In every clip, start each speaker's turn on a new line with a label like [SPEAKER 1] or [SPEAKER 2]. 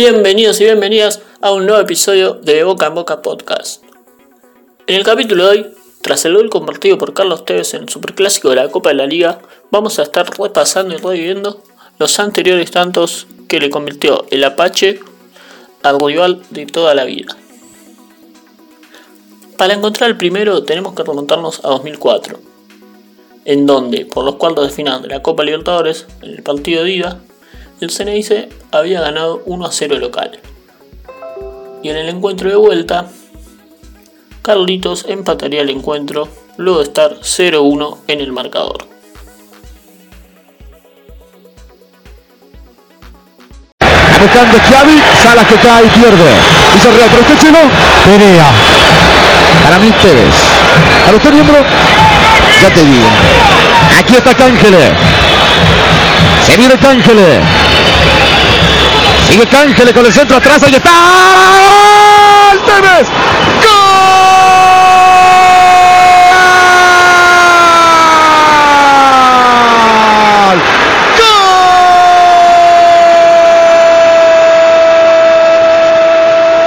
[SPEAKER 1] Bienvenidos y bienvenidas a un nuevo episodio de Boca en Boca Podcast. En el capítulo de hoy, tras el gol compartido por Carlos Tevez en el Superclásico de la Copa de la Liga, vamos a estar repasando y reviviendo los anteriores tantos que le convirtió el Apache al rival de toda la vida. Para encontrar el primero tenemos que remontarnos a 2004, en donde, por los cuartos de final de la Copa Libertadores, en el partido de ida, el Ceneice había ganado 1 a 0 local. Y en el encuentro de vuelta, Carlitos empataría el encuentro luego de estar 0-1 en el marcador.
[SPEAKER 2] Buscando Xavi, Salas que cae y pierde. Hizo Real, pero este chino, Perea. Para mí Tevez. Para usted miembro, ya te digo. Aquí está Cángele. Se viene Cángele. Sigue Cángele con el centro atrás, ahí está. ¡Gol!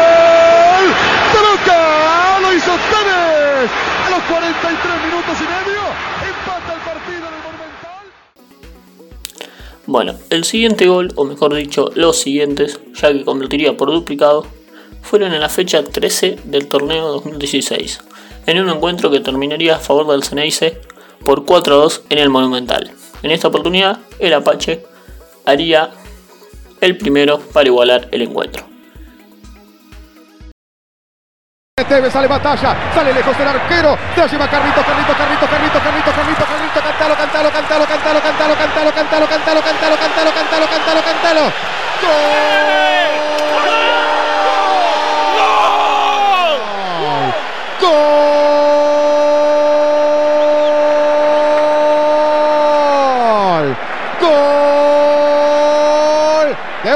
[SPEAKER 2] ¡Gol! ¡Toluca! ¡Lo hizo Tevez! A los 43 minutos y medio empata el partido en el Monumental.
[SPEAKER 1] Bueno, el siguiente gol, o mejor dicho, los siguientes, ya que convertiría por duplicado, fueron en la fecha 13 del torneo 2016, en un encuentro que terminaría a favor del Ceneice por 4 a 2 en el Monumental. En esta oportunidad, el Apache haría el primero para igualar el encuentro.
[SPEAKER 2] Tevez sale batalla, sale lejos del arquero, te lleva Carrito, Carrito, Carrito, Carrito, Carrito, Carrito, Carrito, cantalo, cantalo, cantalo, cantalo, cantalo, cantalo, cantalo, cantalo, cantalo, cantalo, cantalo, cantalo. ¡Gol! ¡Gol!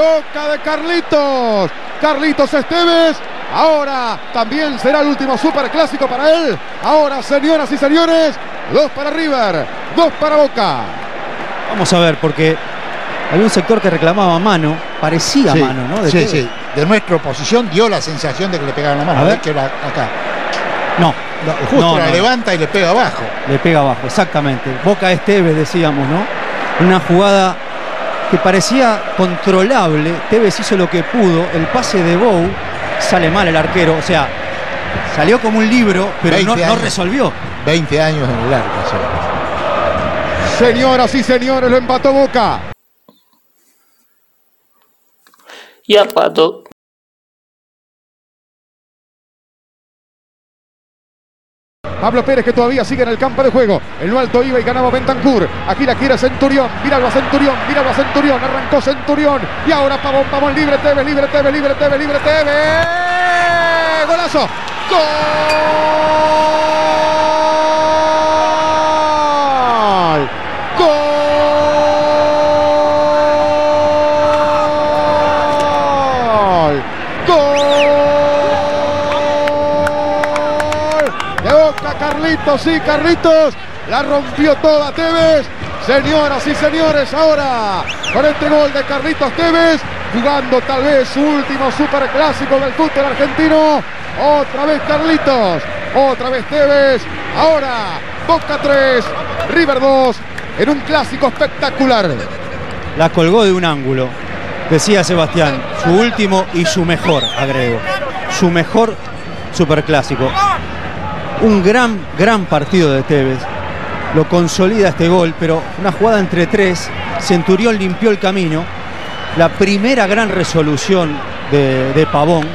[SPEAKER 2] ¡Gol! De Carlitos. Carlitos Esteves. Ahora también será el último superclásico para él. Ahora, señoras y señores, dos para River, dos para Boca.
[SPEAKER 3] Vamos a ver, porque había un sector que reclamaba mano, parecía
[SPEAKER 4] Sí,
[SPEAKER 3] mano, ¿no? De
[SPEAKER 4] sí, sí. De nuestra oposición dio la sensación de que le pegaban la mano.
[SPEAKER 3] A
[SPEAKER 4] A
[SPEAKER 3] ver.
[SPEAKER 4] ver que era acá.
[SPEAKER 3] No,
[SPEAKER 4] No, justo
[SPEAKER 3] No,
[SPEAKER 4] la
[SPEAKER 3] no.
[SPEAKER 4] levanta y le pega abajo.
[SPEAKER 3] le pega abajo, exactamente. Boca Esteves, decíamos, ¿no? Una jugada que parecía controlable. Tevez hizo lo que pudo. El pase de Bow sale mal el arquero. O sea, salió como un libro, pero
[SPEAKER 4] 20
[SPEAKER 3] no, no resolvió.
[SPEAKER 4] 20 años en el arco. sí.
[SPEAKER 2] Señoras y señores, lo empató Boca.
[SPEAKER 1] Y al rato,
[SPEAKER 2] Pablo Pérez que todavía sigue en el campo de juego. En lo alto iba y ganaba Bentancur. Aquí la quiere Centurión. Míralo a Centurión. Míralo a Centurión. Arrancó Centurión. Y ahora Pavón, Pavón libre. Tevez, libre, Tevez, libre, Tevez, libre, Tevez. Golazo. Gol. Gol. Gol. De boca Carlitos, sí, Carlitos. La rompió toda Tevez. Señoras y señores, ahora con este gol de Carlitos Tevez, jugando tal vez su último superclásico del fútbol argentino. Otra vez Carlitos, otra vez Tevez. Ahora Boca 3, River 2, en un clásico espectacular.
[SPEAKER 3] La colgó de un ángulo. Decía Sebastián, su último y su mejor, agrego. Su mejor superclásico. Un gran, gran partido de Tevez. Lo consolida este gol, pero una jugada entre tres. Centurión limpió el camino. La primera gran resolución de, de Pavón,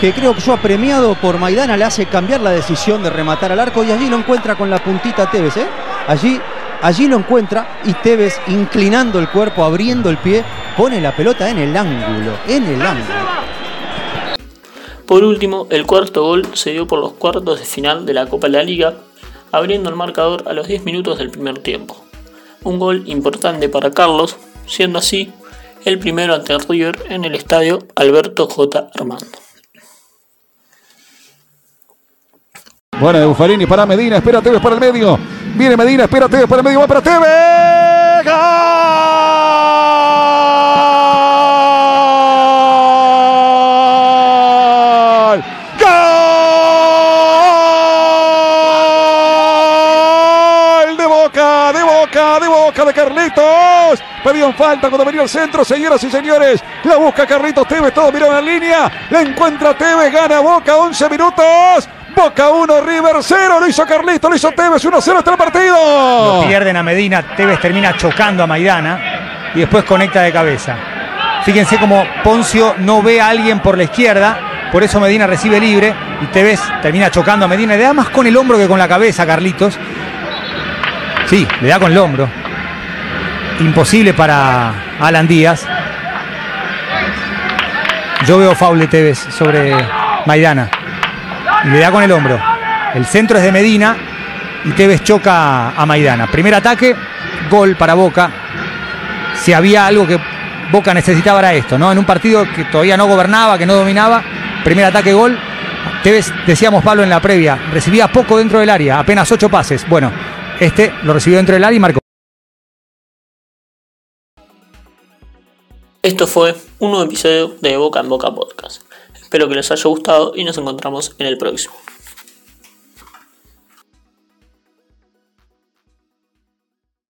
[SPEAKER 3] que creo que yo apremiado por Maidana le hace cambiar la decisión de rematar al arco y allí lo encuentra con la puntita Tevez. ¿eh? Allí, allí lo encuentra y Tevez inclinando el cuerpo, abriendo el pie, pone la pelota en el ángulo, en el ángulo.
[SPEAKER 1] Por último, el cuarto gol se dio por los cuartos de final de la Copa de la Liga, abriendo el marcador a los 10 minutos del primer tiempo. Un gol importante para Carlos, siendo así el primero ante River en el estadio Alberto J. Armando.
[SPEAKER 2] Buena de Buffarini para Medina, espera Tevez para el medio. Viene Medina, espera Tevez para el medio, va para Tevez.
[SPEAKER 5] Carlitos. Pedían falta cuando venía el centro, señoras y señores. La busca Carlitos Tevez, todo miró en línea. La encuentra Tevez, gana Boca, 11 minutos. Boca 1, River 0. Lo hizo Carlitos, lo hizo Tevez, 1-0 hasta el partido.
[SPEAKER 6] Lo pierden a Medina, Tevez termina chocando a Maidana y después conecta de cabeza. Fíjense cómo Poncio no ve a alguien por la izquierda, por eso Medina recibe libre y Tevez termina chocando a Medina. Le da más con el hombro que con la cabeza, Carlitos. Sí, le da con el hombro. Imposible para Alan Díaz. Yo veo faule Tevez sobre Maidana. Y le da con el hombro. El centro es de Medina y Tevez choca a Maidana. Primer ataque, gol para Boca. Si había algo que Boca necesitaba era esto, ¿no? En un partido que todavía no gobernaba, que no dominaba. Primer ataque, gol. Tevez, decíamos Pablo en la previa, recibía poco dentro del área, apenas ocho pases. Bueno, este lo recibió dentro del área y marcó.
[SPEAKER 1] Esto fue un nuevo episodio de Boca en Boca Podcast. Espero que les haya gustado y nos encontramos en el próximo.